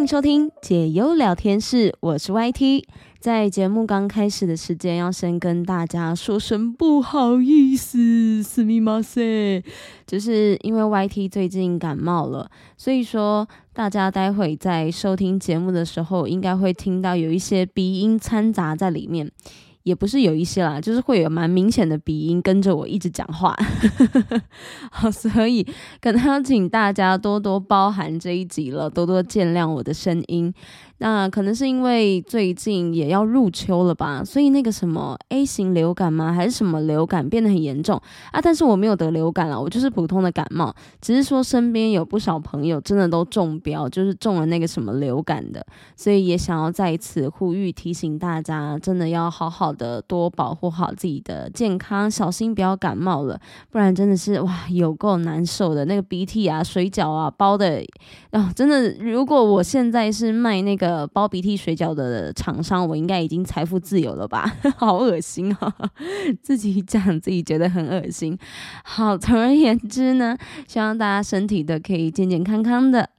迎收听解忧聊天室，我是 YT。在节目刚开始的时间，要先跟大家说声不好意思，すみません，就是因为 YT 最近感冒了，所以说大家待会在收听节目的时候，应该会听到有一些鼻音掺杂在里面。 也不是有一些啦，就是会有蛮明显的鼻音跟着我一直讲话，好，所以可能要请大家多多包涵这一集了，多多见谅我的声音。那可能是因为最近也要入秋了吧，所以那个什么 A 型流感吗？还是什么流感变得很严重啊？但是我没有得流感了，我就是普通的感冒，只是说身边有不少朋友真的都中标，就是中了那个什么流感的，所以也想要再一次呼吁提醒大家，真的要好好的多保护好自己的健康，小心不要感冒了，不然真的是哇有够难受的，那个鼻涕啊、水饺啊包的，啊真的，如果我现在是卖那个。呃，包鼻涕水饺的厂商，我应该已经财富自由了吧？好恶心啊！自己讲自己觉得很恶心。好，总而言之呢，希望大家身体都可以健健康康的。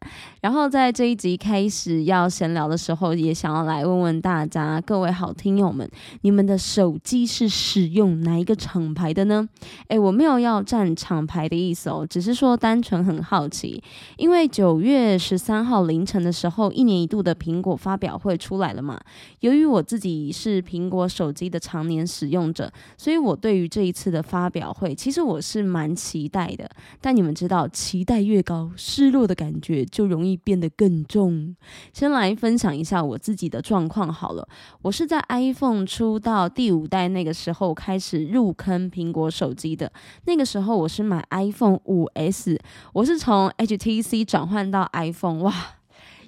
然后在这一集开始要闲聊的时候，也想要来问问大家，各位好听友们，你们的手机是使用哪一个厂牌的呢？诶，我没有要占厂牌的意思哦，只是说单纯很好奇，因为九月十三号凌晨的时候，一年一度的苹果发表会出来了嘛。由于我自己是苹果手机的常年使用者，所以我对于这一次的发表会，其实我是蛮期待的。但你们知道，期待越高，失落的感觉就容易。变得更重。先来分享一下我自己的状况好了。我是在 iPhone 出到第五代那个时候开始入坑苹果手机的。那个时候我是买 iPhone 五 S，我是从 HTC 转换到 iPhone，哇！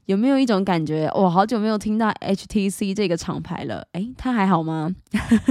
有没有一种感觉？我好久没有听到 HTC 这个厂牌了。诶，他还好吗？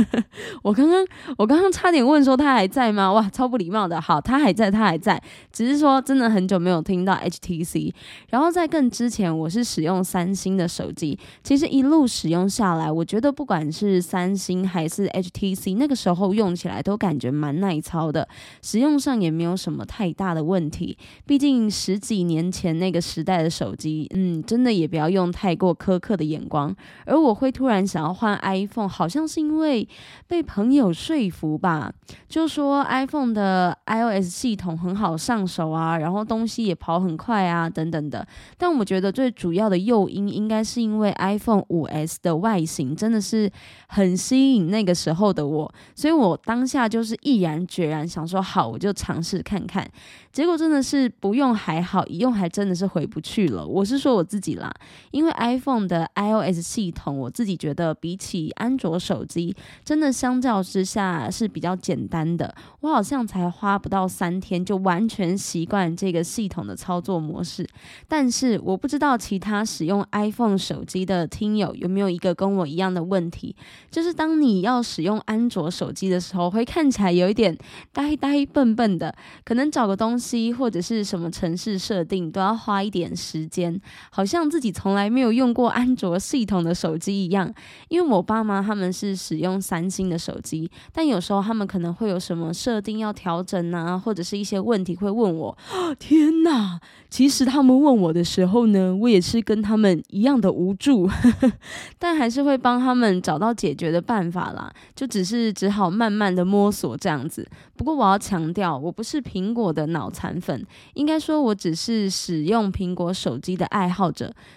我刚刚我刚刚差点问说他还在吗？哇，超不礼貌的。好，他还在，他还在。只是说真的很久没有听到 HTC。然后在更之前，我是使用三星的手机。其实一路使用下来，我觉得不管是三星还是 HTC，那个时候用起来都感觉蛮耐操的，使用上也没有什么太大的问题。毕竟十几年前那个时代的手机，嗯。真的也不要用太过苛刻的眼光，而我会突然想要换 iPhone，好像是因为被朋友说服吧，就说 iPhone 的 iOS 系统很好上手啊，然后东西也跑很快啊，等等的。但我觉得最主要的诱因应该是因为 iPhone 五 S 的外形真的是很吸引那个时候的我，所以我当下就是毅然决然想说好，我就尝试看看。结果真的是不用还好，一用还真的是回不去了。我是说我自己啦，因为 iPhone 的 iOS 系统，我自己觉得比起安卓手机，真的相较之下是比较简单的。我好像才花不到三天就完全习惯这个系统的操作模式。但是我不知道其他使用 iPhone 手机的听友有没有一个跟我一样的问题，就是当你要使用安卓手机的时候，会看起来有一点呆呆笨笨的，可能找个东西。或者是什么城市设定都要花一点时间，好好像自己从来没有用过安卓系统的手机一样。因为我爸妈他们是使用三星的手机，但有时候他们可能会有什么设定要调整啊，或者是一些问题会问我。天哪！其实他们问我的时候呢，我也是跟他们一样的无助，但还是会帮他们找到解决的办法啦。就只是只好慢慢的摸索这样子。不过我要强调，我不是苹果的脑。残粉，应该说我只是使用苹果手机的爱好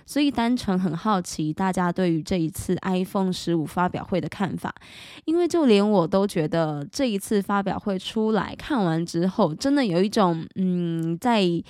所以单纯很好奇大家对于这一次 iPhone 十五发表会的看法。因为就连我都觉得这一次发表会出来看完之后，真的有一种嗯在。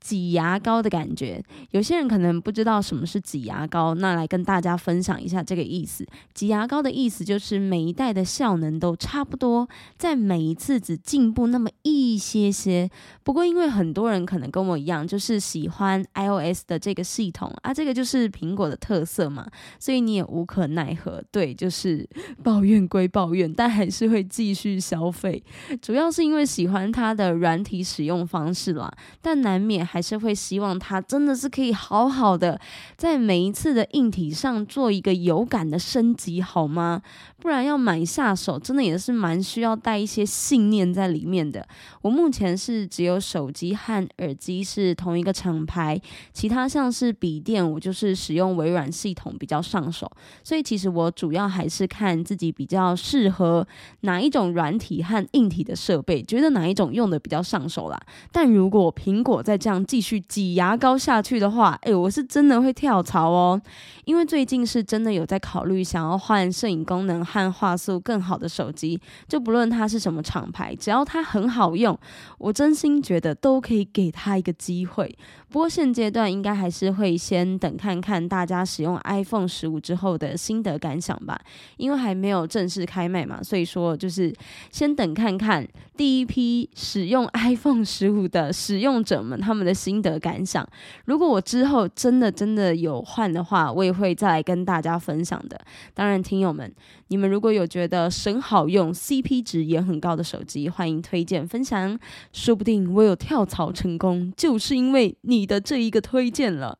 挤牙膏的感觉，有些人可能不知道什么是挤牙膏，那来跟大家分享一下这个意思。挤牙膏的意思就是每一代的效能都差不多，在每一次只进步那么一些些。不过因为很多人可能跟我一样，就是喜欢 iOS 的这个系统啊，这个就是苹果的特色嘛，所以你也无可奈何。对，就是抱怨归抱怨，但还是会继续消费。主要是因为喜欢它的软体使用方式啦，但难免。还是会希望它真的是可以好好的在每一次的硬体上做一个有感的升级，好吗？不然要买下手，真的也是蛮需要带一些信念在里面的。我目前是只有手机和耳机是同一个厂牌，其他像是笔电，我就是使用微软系统比较上手。所以其实我主要还是看自己比较适合哪一种软体和硬体的设备，觉得哪一种用的比较上手啦。但如果苹果在这样继续挤牙膏下去的话，哎，我是真的会跳槽哦。因为最近是真的有在考虑想要换摄影功能。和画素更好的手机，就不论它是什么厂牌，只要它很好用，我真心觉得都可以给它一个机会。不过现阶段应该还是会先等看看大家使用 iPhone 十五之后的心得感想吧，因为还没有正式开卖嘛，所以说就是先等看看第一批使用 iPhone 十五的使用者们他们的心得感想。如果我之后真的真的有换的话，我也会再来跟大家分享的。当然，听友们。你们如果有觉得神好用、CP 值也很高的手机，欢迎推荐分享，说不定我有跳槽成功，就是因为你你的这一个推荐了。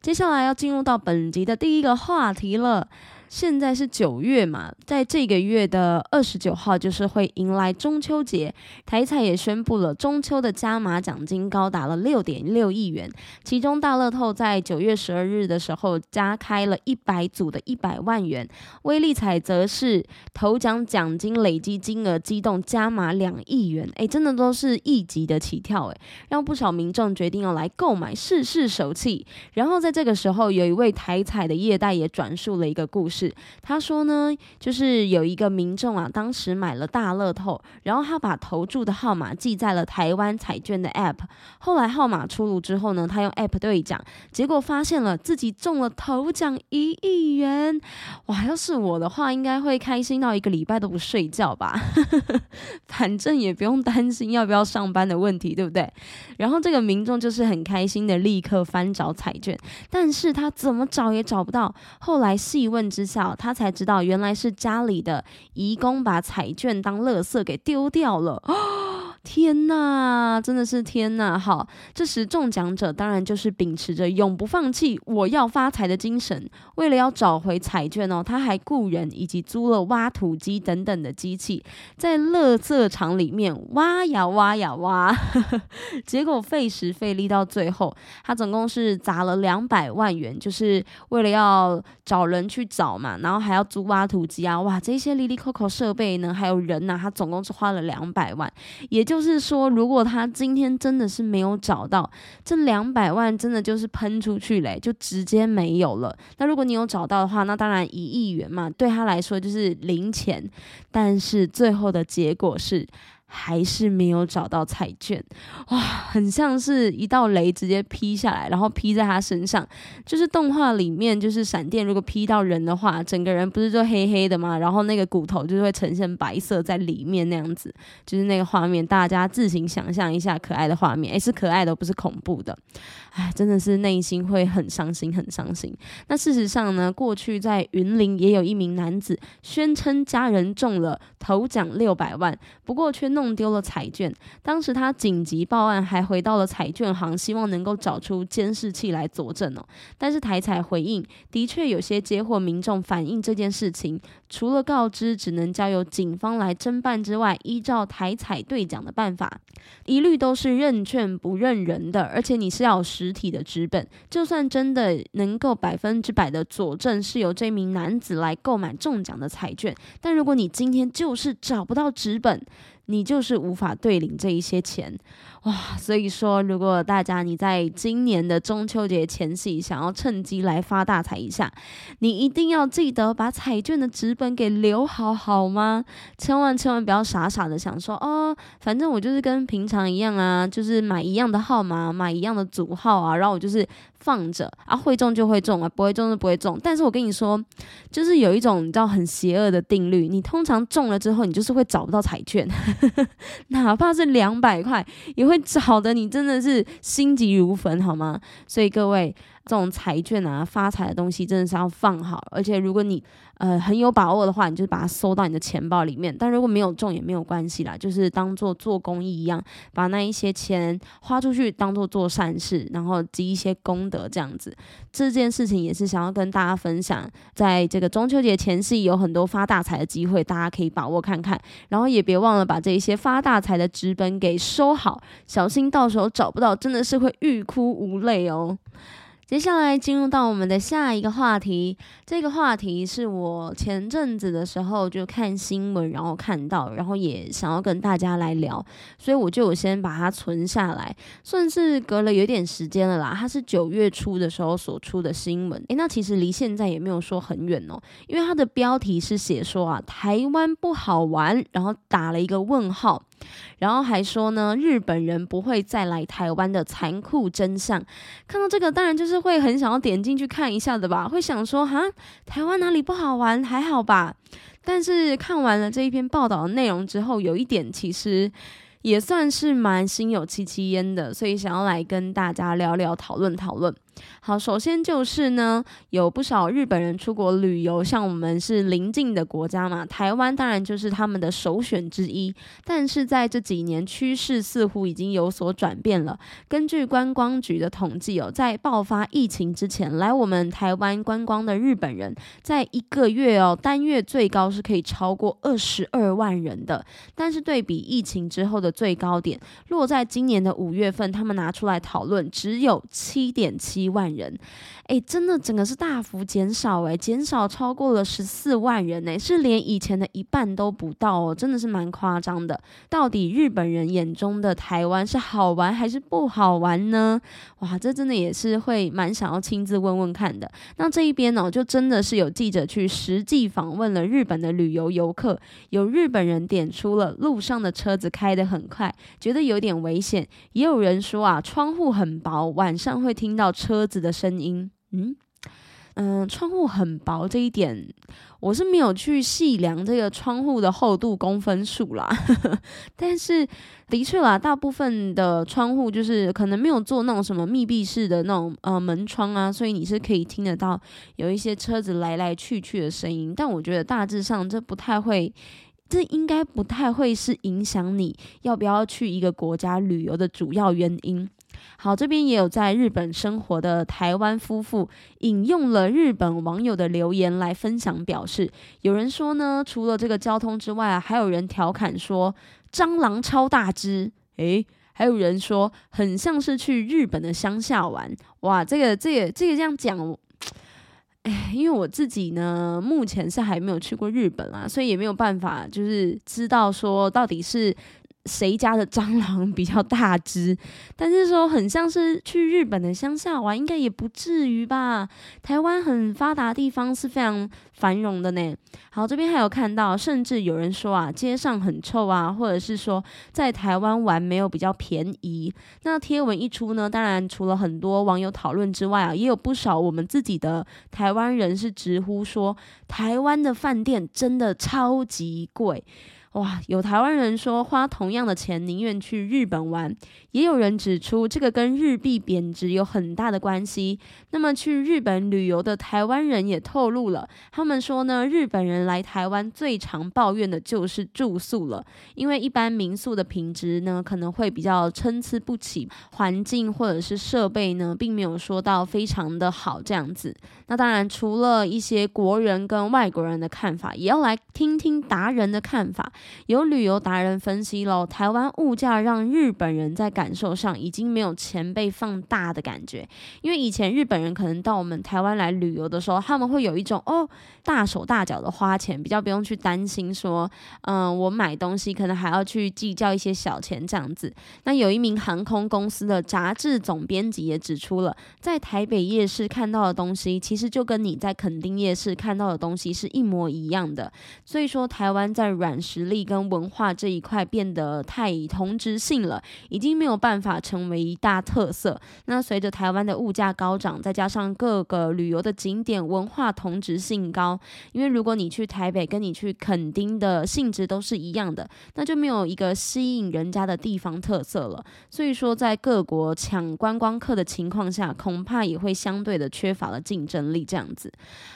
接下来要进入到本集的第一个话题了。现在是九月嘛，在这个月的二十九号，就是会迎来中秋节。台彩也宣布了中秋的加码奖金高达了六点六亿元，其中大乐透在九月十二日的时候加开了一百组的一百万元，威力彩则是头奖奖金累计金额激动加码两亿元，哎，真的都是亿级的起跳，哎，让不少民众决定要来购买试试手气。然后在这个时候，有一位台彩的业代也转述了一个故事。他说呢，就是有一个民众啊，当时买了大乐透，然后他把投注的号码记在了台湾彩券的 App。后来号码出炉之后呢，他用 App 兑奖，结果发现了自己中了头奖一亿元。哇，要是我的话，应该会开心到一个礼拜都不睡觉吧。反正也不用担心要不要上班的问题，对不对？然后这个民众就是很开心的，立刻翻找彩券，但是他怎么找也找不到。后来细问之。他才知道原来是家里的义工把彩券当垃圾给丢掉了。天呐，真的是天呐！好，这时中奖者当然就是秉持着永不放弃、我要发财的精神。为了要找回彩券哦，他还雇人以及租了挖土机等等的机器，在垃圾场里面挖呀挖呀挖。结果费时费力到最后，他总共是砸了两百万元，就是为了要找人去找嘛，然后还要租挖土机啊，哇，这些 Lily Coco 设备呢，还有人呐，他总共是花了两百万，也就。就是说，如果他今天真的是没有找到这两百万，真的就是喷出去嘞，就直接没有了。那如果你有找到的话，那当然一亿元嘛，对他来说就是零钱。但是最后的结果是。还是没有找到彩券，哇，很像是一道雷直接劈下来，然后劈在他身上。就是动画里面，就是闪电如果劈到人的话，整个人不是就黑黑的吗？然后那个骨头就是会呈现白色在里面那样子，就是那个画面，大家自行想象一下可爱的画面，诶，是可爱的，不是恐怖的。哎，真的是内心会很伤心，很伤心。那事实上呢，过去在云林也有一名男子宣称家人中了头奖六百万，不过却弄弄丢了彩券。当时他紧急报案，还回到了彩券行，希望能够找出监视器来佐证哦。但是台彩回应，的确有些接获民众反映这件事情，除了告知只能交由警方来侦办之外，依照台彩兑奖的办法，一律都是认券不认人的，而且你是要有实体的纸本，就算真的能够百分之百的佐证是由这名男子来购买中奖的彩券，但如果你今天就是找不到纸本，你就是无法兑领这一些钱，哇！所以说，如果大家你在今年的中秋节前夕想要趁机来发大财一下，你一定要记得把彩券的纸给留好，好吗？千万千万不要傻傻的想说，哦，反正我就是跟平常一样啊，就是买一样的号码，买一样的组号啊，然后我就是。放着啊，会中就会中啊，不会中就不会中。但是我跟你说，就是有一种你知道很邪恶的定律，你通常中了之后，你就是会找不到彩券，哪怕是两百块，也会找的你真的是心急如焚，好吗？所以各位。这种财券啊、发财的东西真的是要放好，而且如果你呃很有把握的话，你就把它收到你的钱包里面。但如果没有中也没有关系啦，就是当做做公益一样，把那一些钱花出去，当做做善事，然后积一些功德这样子。这件事情也是想要跟大家分享，在这个中秋节前夕有很多发大财的机会，大家可以把握看看。然后也别忘了把这一些发大财的纸本给收好，小心到时候找不到，真的是会欲哭无泪哦。接下来进入到我们的下一个话题，这个话题是我前阵子的时候就看新闻，然后看到，然后也想要跟大家来聊，所以我就先把它存下来，算是隔了有点时间了啦。它是九月初的时候所出的新闻，诶，那其实离现在也没有说很远哦，因为它的标题是写说啊，台湾不好玩，然后打了一个问号。然后还说呢，日本人不会再来台湾的残酷真相。看到这个，当然就是会很想要点进去看一下的吧？会想说，哈，台湾哪里不好玩？还好吧？但是看完了这一篇报道的内容之后，有一点其实。也算是蛮心有戚戚焉的，所以想要来跟大家聊聊、讨论讨论。好，首先就是呢，有不少日本人出国旅游，像我们是邻近的国家嘛，台湾当然就是他们的首选之一。但是在这几年，趋势似乎已经有所转变了。根据观光局的统计哦，在爆发疫情之前，来我们台湾观光的日本人，在一个月哦，单月最高是可以超过二十二万人的。但是对比疫情之后的最高点落在今年的五月份，他们拿出来讨论，只有七点七一万人，哎，真的整个是大幅减少，哎，减少超过了十四万人，哎，是连以前的一半都不到哦，真的是蛮夸张的。到底日本人眼中的台湾是好玩还是不好玩呢？哇，这真的也是会蛮想要亲自问问看的。那这一边呢，就真的是有记者去实际访问了日本的旅游游客，有日本人点出了路上的车子开得很。快，觉得有点危险。也有人说啊，窗户很薄，晚上会听到车车子的声音。嗯嗯，窗户很薄这一点，我是没有去细量这个窗户的厚度公分数啦。但是的确啦，大部分的窗户就是可能没有做那种什么密闭式的那种呃门窗啊，所以你是可以听得到有一些车子来来去去的声音。但我觉得大致上这不太会。这应该不太会是影响你要不要去一个国家旅游的主要原因。好，这边也有在日本生活的台湾夫妇引用了日本网友的留言来分享，表示有人说呢，除了这个交通之外啊，还有人调侃说蟑螂超大只，诶，还有人说很像是去日本的乡下玩。哇，这个这个这个这样讲。哎，因为我自己呢，目前是还没有去过日本啦，所以也没有办法，就是知道说到底是。谁家的蟑螂比较大只？但是说很像是去日本的乡下玩，应该也不至于吧？台湾很发达地方是非常繁荣的呢。好，这边还有看到，甚至有人说啊，街上很臭啊，或者是说在台湾玩没有比较便宜。那贴文一出呢，当然除了很多网友讨论之外啊，也有不少我们自己的台湾人是直呼说，台湾的饭店真的超级贵。哇，有台湾人说花同样的钱宁愿去日本玩，也有人指出这个跟日币贬值有很大的关系。那么去日本旅游的台湾人也透露了，他们说呢，日本人来台湾最常抱怨的就是住宿了，因为一般民宿的品质呢可能会比较参差不齐，环境或者是设备呢并没有说到非常的好这样子。那当然，除了一些国人跟外国人的看法，也要来听听达人的看法。有旅游达人分析喽，台湾物价让日本人在感受上已经没有钱被放大的感觉。因为以前日本人可能到我们台湾来旅游的时候，他们会有一种哦大手大脚的花钱，比较不用去担心说，嗯，我买东西可能还要去计较一些小钱这样子。那有一名航空公司的杂志总编辑也指出了，在台北夜市看到的东西，其实。实就跟你在垦丁夜市看到的东西是一模一样的。所以说，台湾在软实力跟文化这一块变得太同质性了，已经没有办法成为一大特色。那随着台湾的物价高涨，再加上各个旅游的景点文化同质性高，因为如果你去台北，跟你去垦丁的性质都是一样的，那就没有一个吸引人家的地方特色了。所以说，在各国抢观光客的情况下，恐怕也会相对的缺乏了竞争能力。这样子，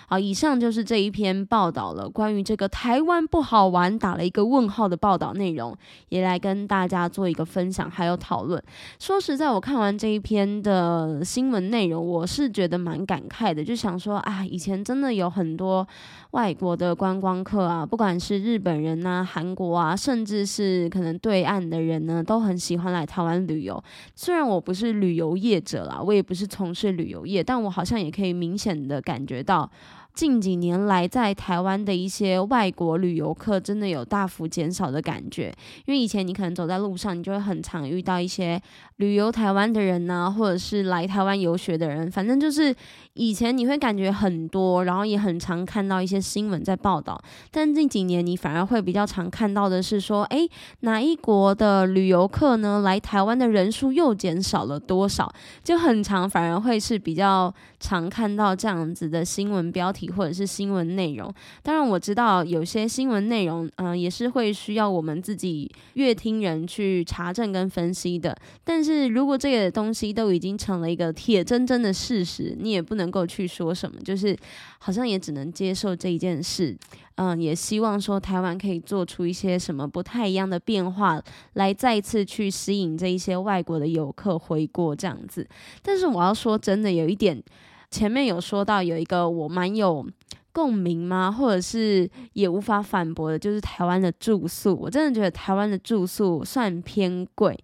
好，以上就是这一篇报道了，关于这个台湾不好玩打了一个问号的报道内容，也来跟大家做一个分享还有讨论。说实在，我看完这一篇的新闻内容，我是觉得蛮感慨的，就想说啊，以前真的有很多外国的观光客啊，不管是日本人呐、韩国啊，甚至是可能对岸的人呢，都很喜欢来台湾旅游。虽然我不是旅游业者啦，我也不是从事旅游业，但我好像也可以明显的感觉到。近几年来，在台湾的一些外国旅游客真的有大幅减少的感觉。因为以前你可能走在路上，你就会很常遇到一些旅游台湾的人呢，或者是来台湾游学的人。反正就是以前你会感觉很多，然后也很常看到一些新闻在报道。但近几年，你反而会比较常看到的是说，诶，哪一国的旅游客呢来台湾的人数又减少了多少？就很常，反而会是比较常看到这样子的新闻标题。或者是新闻内容，当然我知道有些新闻内容，嗯，也是会需要我们自己乐听人去查证跟分析的。但是如果这个东西都已经成了一个铁铮铮的事实，你也不能够去说什么，就是好像也只能接受这一件事。嗯，也希望说台湾可以做出一些什么不太一样的变化，来再次去吸引这一些外国的游客回国这样子。但是我要说，真的有一点。前面有说到有一个我蛮有共鸣吗？或者是也无法反驳的，就是台湾的住宿。我真的觉得台湾的住宿算偏贵，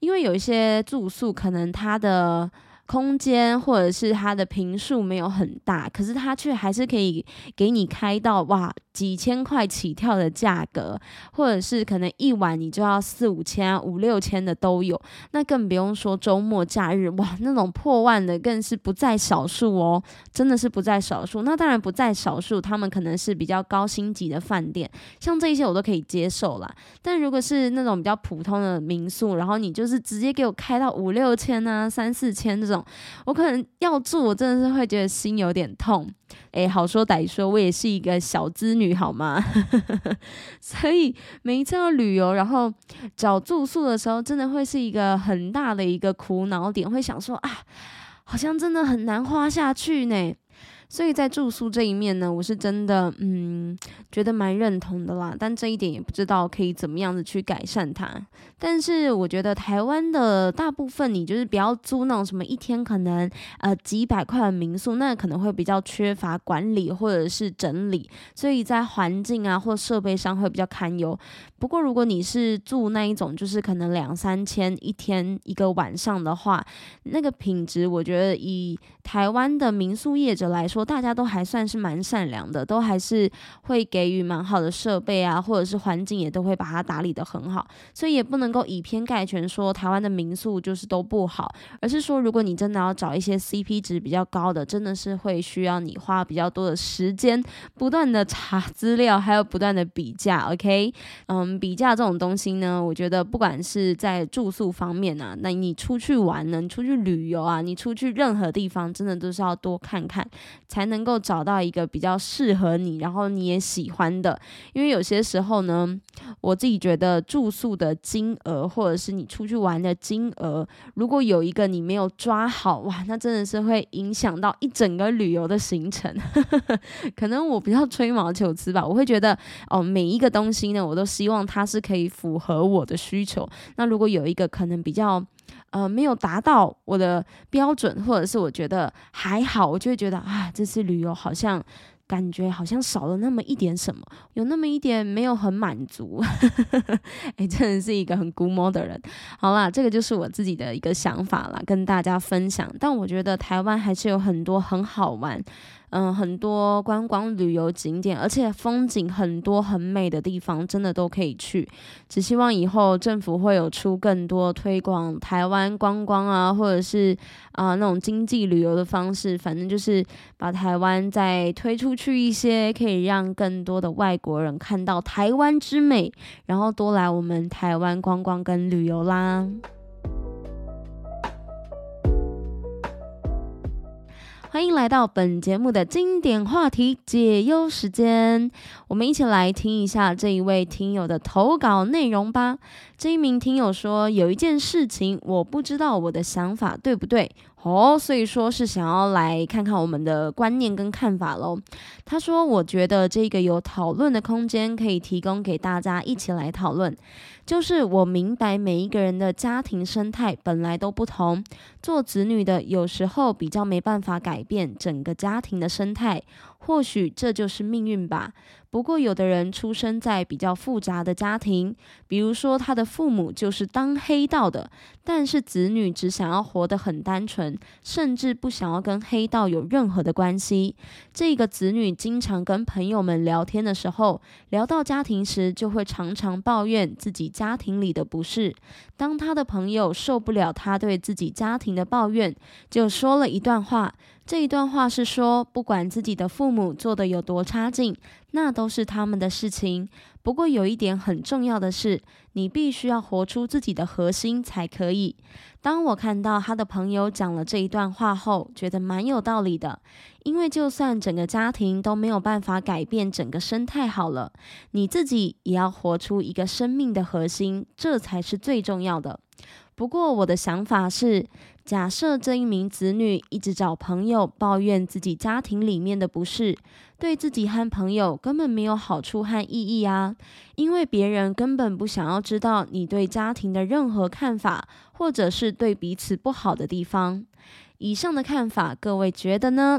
因为有一些住宿可能它的。空间或者是它的平数没有很大，可是它却还是可以给你开到哇几千块起跳的价格，或者是可能一晚你就要四五千五六千的都有，那更不用说周末假日哇那种破万的更是不在少数哦，真的是不在少数。那当然不在少数，他们可能是比较高星级的饭店，像这些我都可以接受啦。但如果是那种比较普通的民宿，然后你就是直接给我开到五六千啊三四千这种。我可能要住，我真的是会觉得心有点痛。诶，好说歹说，我也是一个小资女，好吗？所以每一次要旅游，然后找住宿的时候，真的会是一个很大的一个苦恼点，会想说啊，好像真的很难花下去呢。所以在住宿这一面呢，我是真的嗯觉得蛮认同的啦，但这一点也不知道可以怎么样子去改善它。但是我觉得台湾的大部分，你就是不要租那种什么一天可能呃几百块的民宿，那可能会比较缺乏管理或者是整理，所以在环境啊或设备上会比较堪忧。不过如果你是住那一种，就是可能两三千一天一个晚上的话，那个品质我觉得以台湾的民宿业者来说。大家都还算是蛮善良的，都还是会给予蛮好的设备啊，或者是环境也都会把它打理的很好，所以也不能够以偏概全说台湾的民宿就是都不好，而是说如果你真的要找一些 CP 值比较高的，真的是会需要你花比较多的时间，不断的查资料，还有不断的比价。OK，嗯，比价这种东西呢，我觉得不管是在住宿方面啊，那你出去玩呢，你出去旅游啊，你出去任何地方，真的都是要多看看。才能够找到一个比较适合你，然后你也喜欢的。因为有些时候呢，我自己觉得住宿的金额，或者是你出去玩的金额，如果有一个你没有抓好，哇，那真的是会影响到一整个旅游的行程。可能我比较吹毛求疵吧，我会觉得哦，每一个东西呢，我都希望它是可以符合我的需求。那如果有一个可能比较。呃，没有达到我的标准，或者是我觉得还好，我就会觉得啊，这次旅游好像感觉好像少了那么一点什么，有那么一点没有很满足。哎，真的是一个很估摸的人。好啦，这个就是我自己的一个想法啦，跟大家分享。但我觉得台湾还是有很多很好玩。嗯，很多观光旅游景点，而且风景很多很美的地方，真的都可以去。只希望以后政府会有出更多推广台湾观光啊，或者是啊那种经济旅游的方式，反正就是把台湾再推出去一些，可以让更多的外国人看到台湾之美，然后多来我们台湾观光跟旅游啦。欢迎来到本节目的经典话题解忧时间，我们一起来听一下这一位听友的投稿内容吧。这一名听友说，有一件事情我不知道我的想法对不对。哦，所以说是想要来看看我们的观念跟看法喽。他说：“我觉得这个有讨论的空间，可以提供给大家一起来讨论。就是我明白每一个人的家庭生态本来都不同，做子女的有时候比较没办法改变整个家庭的生态，或许这就是命运吧。”不过，有的人出生在比较复杂的家庭，比如说他的父母就是当黑道的，但是子女只想要活得很单纯，甚至不想要跟黑道有任何的关系。这个子女经常跟朋友们聊天的时候，聊到家庭时，就会常常抱怨自己家庭里的不是。当他的朋友受不了他对自己家庭的抱怨，就说了一段话。这一段话是说，不管自己的父母做的有多差劲，那都是他们的事情。不过有一点很重要的是，你必须要活出自己的核心才可以。当我看到他的朋友讲了这一段话后，觉得蛮有道理的。因为就算整个家庭都没有办法改变整个生态好了，你自己也要活出一个生命的核心，这才是最重要的。不过我的想法是。假设这一名子女一直找朋友抱怨自己家庭里面的不是，对自己和朋友根本没有好处和意义啊！因为别人根本不想要知道你对家庭的任何看法，或者是对彼此不好的地方。以上的看法，各位觉得呢？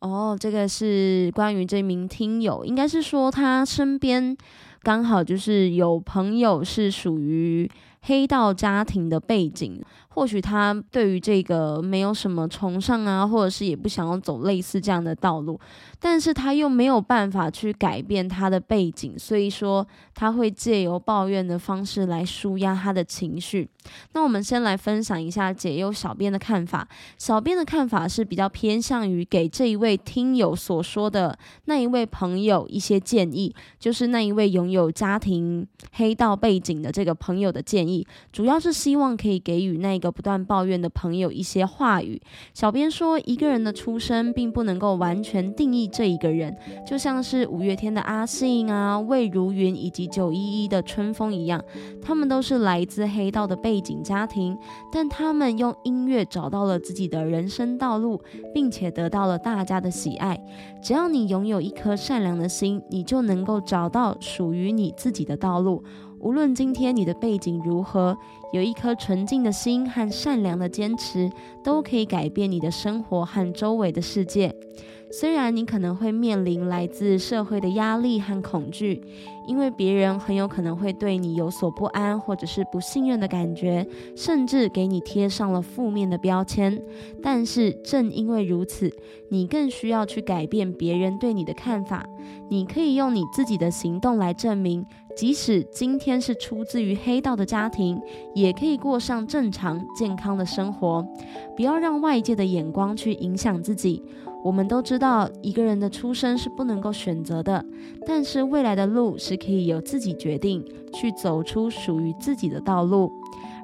哦，这个是关于这名听友，应该是说他身边刚好就是有朋友是属于黑道家庭的背景。或许他对于这个没有什么崇尚啊，或者是也不想要走类似这样的道路，但是他又没有办法去改变他的背景，所以说他会借由抱怨的方式来舒压他的情绪。那我们先来分享一下解忧小编的看法。小编的看法是比较偏向于给这一位听友所说的那一位朋友一些建议，就是那一位拥有家庭黑道背景的这个朋友的建议，主要是希望可以给予那。个不断抱怨的朋友一些话语。小编说，一个人的出生并不能够完全定义这一个人，就像是五月天的阿信啊、魏如云以及九一一的春风一样，他们都是来自黑道的背景家庭，但他们用音乐找到了自己的人生道路，并且得到了大家的喜爱。只要你拥有一颗善良的心，你就能够找到属于你自己的道路。无论今天你的背景如何，有一颗纯净的心和善良的坚持，都可以改变你的生活和周围的世界。虽然你可能会面临来自社会的压力和恐惧，因为别人很有可能会对你有所不安，或者是不信任的感觉，甚至给你贴上了负面的标签。但是正因为如此，你更需要去改变别人对你的看法。你可以用你自己的行动来证明，即使今天是出自于黑道的家庭，也可以过上正常健康的生活。不要让外界的眼光去影响自己。我们都知道，一个人的出生是不能够选择的，但是未来的路是可以由自己决定，去走出属于自己的道路。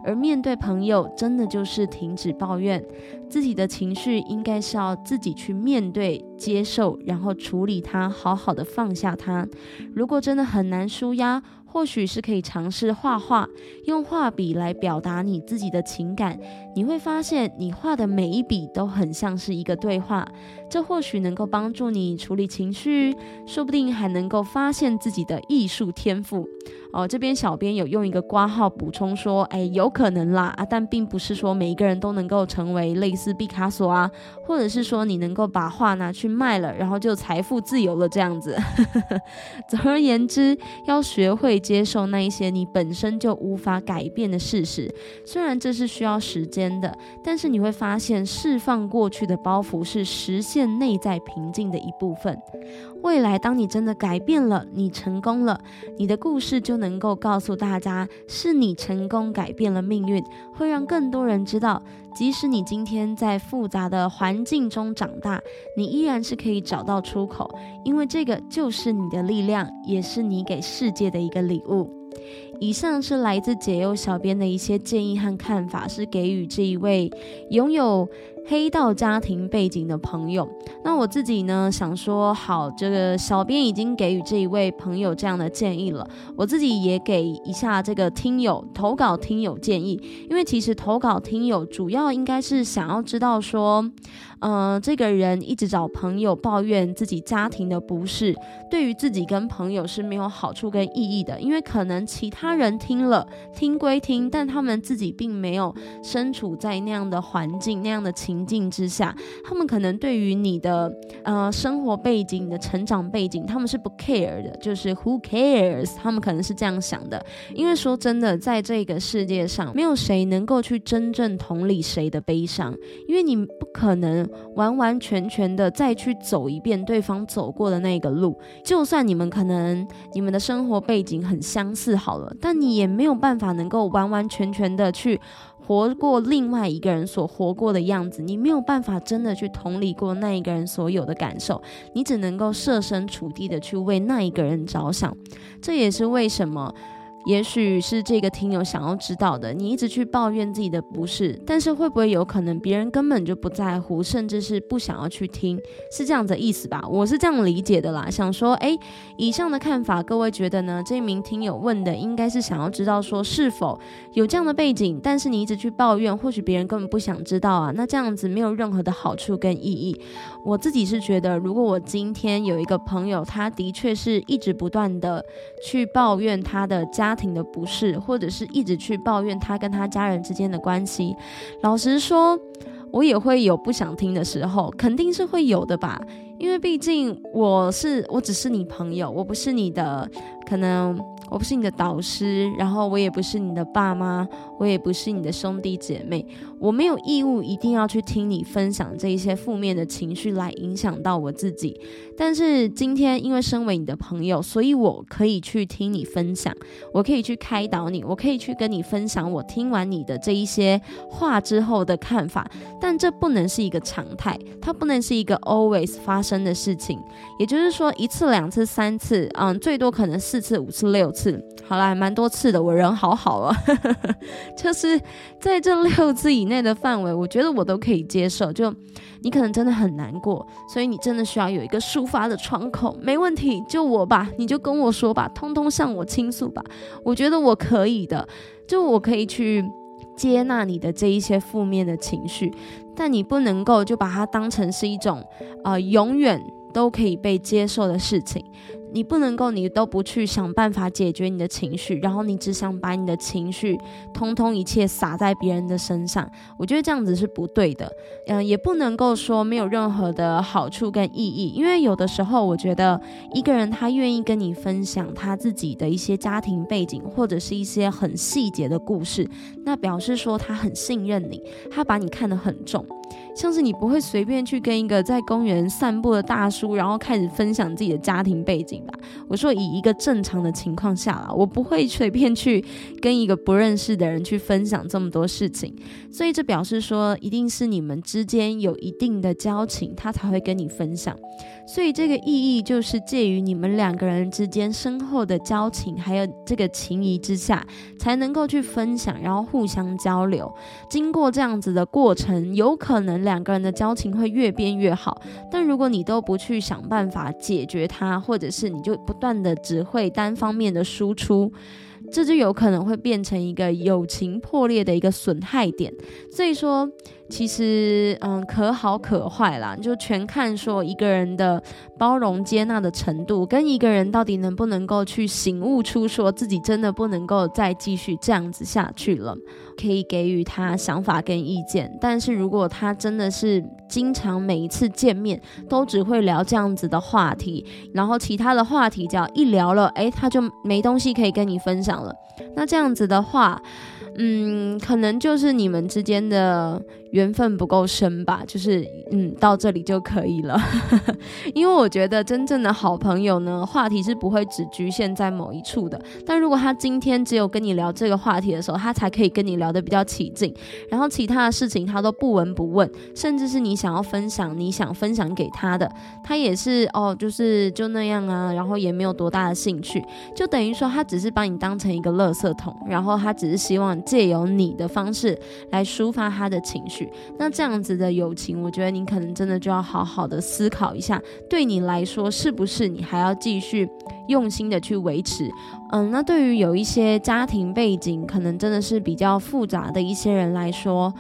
而面对朋友，真的就是停止抱怨，自己的情绪应该是要自己去面对、接受，然后处理它，好好的放下它。如果真的很难舒压，或许是可以尝试画画，用画笔来表达你自己的情感。你会发现，你画的每一笔都很像是一个对话，这或许能够帮助你处理情绪，说不定还能够发现自己的艺术天赋。哦，这边小编有用一个挂号补充说，哎，有可能啦啊，但并不是说每一个人都能够成为类似毕卡索啊，或者是说你能够把画拿去卖了，然后就财富自由了这样子。总而言之，要学会接受那一些你本身就无法改变的事实，虽然这是需要时间的，但是你会发现释放过去的包袱是实现内在平静的一部分。未来，当你真的改变了，你成功了，你的故事就能够告诉大家，是你成功改变了命运，会让更多人知道，即使你今天在复杂的环境中长大，你依然是可以找到出口，因为这个就是你的力量，也是你给世界的一个礼物。以上是来自解忧小编的一些建议和看法，是给予这一位拥有。黑道家庭背景的朋友，那我自己呢想说，好，这个小编已经给予这一位朋友这样的建议了，我自己也给一下这个听友投稿听友建议，因为其实投稿听友主要应该是想要知道说，嗯，这个人一直找朋友抱怨自己家庭的不是，对于自己跟朋友是没有好处跟意义的，因为可能其他人听了听归听，但他们自己并没有身处在那样的环境那样的情。境之下，他们可能对于你的呃生活背景、你的成长背景，他们是不 care 的，就是 who cares？他们可能是这样想的。因为说真的，在这个世界上，没有谁能够去真正同理谁的悲伤，因为你不可能完完全全的再去走一遍对方走过的那个路。就算你们可能你们的生活背景很相似，好了，但你也没有办法能够完完全全的去。活过另外一个人所活过的样子，你没有办法真的去同理过那一个人所有的感受，你只能够设身处地的去为那一个人着想。这也是为什么。也许是这个听友想要知道的，你一直去抱怨自己的不是，但是会不会有可能别人根本就不在乎，甚至是不想要去听，是这样的意思吧？我是这样理解的啦。想说，哎，以上的看法，各位觉得呢？这名听友问的应该是想要知道说，是否有这样的背景，但是你一直去抱怨，或许别人根本不想知道啊。那这样子没有任何的好处跟意义。我自己是觉得，如果我今天有一个朋友，他的确是一直不断的去抱怨他的家。家庭的不适，或者是一直去抱怨他跟他家人之间的关系。老实说，我也会有不想听的时候，肯定是会有的吧。因为毕竟我是，我只是你朋友，我不是你的，可能。我不是你的导师，然后我也不是你的爸妈，我也不是你的兄弟姐妹，我没有义务一定要去听你分享这一些负面的情绪来影响到我自己。但是今天因为身为你的朋友，所以我可以去听你分享，我可以去开导你，我可以去跟你分享我听完你的这一些话之后的看法。但这不能是一个常态，它不能是一个 always 发生的事情。也就是说，一次、两次、三次，嗯，最多可能四次、五次、六次。好啦，蛮多次的，我人好好啊，就是在这六字以内的范围，我觉得我都可以接受。就你可能真的很难过，所以你真的需要有一个抒发的窗口，没问题，就我吧，你就跟我说吧，通通向我倾诉吧，我觉得我可以的，就我可以去接纳你的这一些负面的情绪，但你不能够就把它当成是一种呃永远都可以被接受的事情。你不能够，你都不去想办法解决你的情绪，然后你只想把你的情绪通通一切撒在别人的身上，我觉得这样子是不对的。嗯，也不能够说没有任何的好处跟意义，因为有的时候我觉得一个人他愿意跟你分享他自己的一些家庭背景，或者是一些很细节的故事，那表示说他很信任你，他把你看得很重。像是你不会随便去跟一个在公园散步的大叔，然后开始分享自己的家庭背景吧。我说以一个正常的情况下啦，我不会随便去跟一个不认识的人去分享这么多事情。所以这表示说，一定是你们之间有一定的交情，他才会跟你分享。所以这个意义就是介于你们两个人之间深厚的交情，还有这个情谊之下，才能够去分享，然后互相交流。经过这样子的过程，有可能两个人的交情会越变越好。但如果你都不去想办法解决它，或者是你就不断的只会单方面的输出。这就有可能会变成一个友情破裂的一个损害点，所以说其实，嗯，可好可坏啦，就全看说一个人的包容接纳的程度，跟一个人到底能不能够去醒悟出说自己真的不能够再继续这样子下去了，可以给予他想法跟意见。但是如果他真的是经常每一次见面都只会聊这样子的话题，然后其他的话题只要一聊了，诶，他就没东西可以跟你分享了。那这样子的话，嗯，可能就是你们之间的。缘分不够深吧，就是嗯，到这里就可以了。因为我觉得真正的好朋友呢，话题是不会只局限在某一处的。但如果他今天只有跟你聊这个话题的时候，他才可以跟你聊得比较起劲，然后其他的事情他都不闻不问，甚至是你想要分享，你想分享给他的，他也是哦，就是就那样啊，然后也没有多大的兴趣，就等于说他只是把你当成一个垃圾桶，然后他只是希望借由你的方式来抒发他的情绪。那这样子的友情，我觉得你可能真的就要好好的思考一下，对你来说是不是你还要继续用心的去维持？嗯，那对于有一些家庭背景可能真的是比较复杂的一些人来说，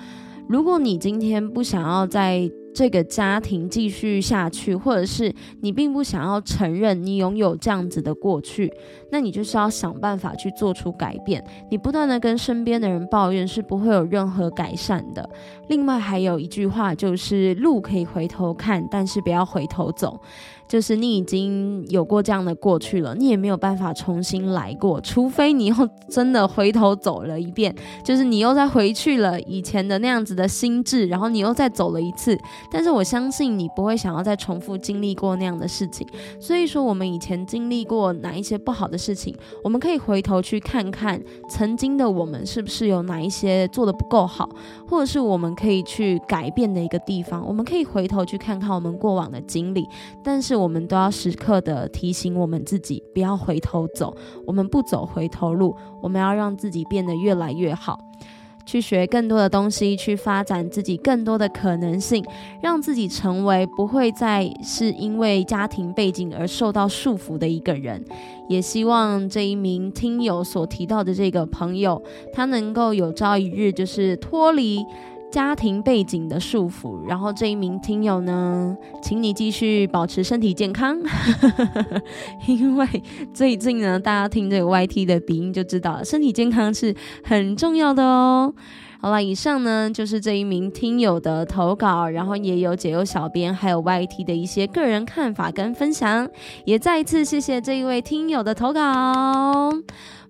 如果你今天不想要在这个家庭继续下去，或者是你并不想要承认你拥有这样子的过去，那你就是要想办法去做出改变。你不断的跟身边的人抱怨是不会有任何改善的。另外还有一句话就是：路可以回头看，但是不要回头走。就是你已经有过这样的过去了，你也没有办法重新来过，除非你又真的回头走了一遍，就是你又再回去了以前的那样子的心智，然后你又再走了一次。但是我相信你不会想要再重复经历过那样的事情。所以说，我们以前经历过哪一些不好的事情，我们可以回头去看看曾经的我们是不是有哪一些做的不够好，或者是我们可以去改变的一个地方。我们可以回头去看看我们过往的经历，但是。我们都要时刻的提醒我们自己，不要回头走。我们不走回头路，我们要让自己变得越来越好，去学更多的东西，去发展自己更多的可能性，让自己成为不会再是因为家庭背景而受到束缚的一个人。也希望这一名听友所提到的这个朋友，他能够有朝一日就是脱离。家庭背景的束缚，然后这一名听友呢，请你继续保持身体健康，因为最近呢，大家听这个 YT 的鼻音就知道了，身体健康是很重要的哦。好了，以上呢就是这一名听友的投稿，然后也有解忧小编还有 YT 的一些个人看法跟分享，也再一次谢谢这一位听友的投稿。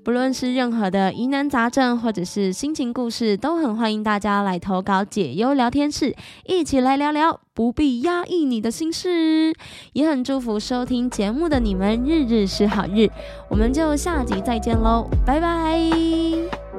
不论是任何的疑难杂症，或者是心情故事，都很欢迎大家来投稿解忧聊天室，一起来聊聊，不必压抑你的心事。也很祝福收听节目的你们，日日是好日。我们就下集再见喽，拜拜。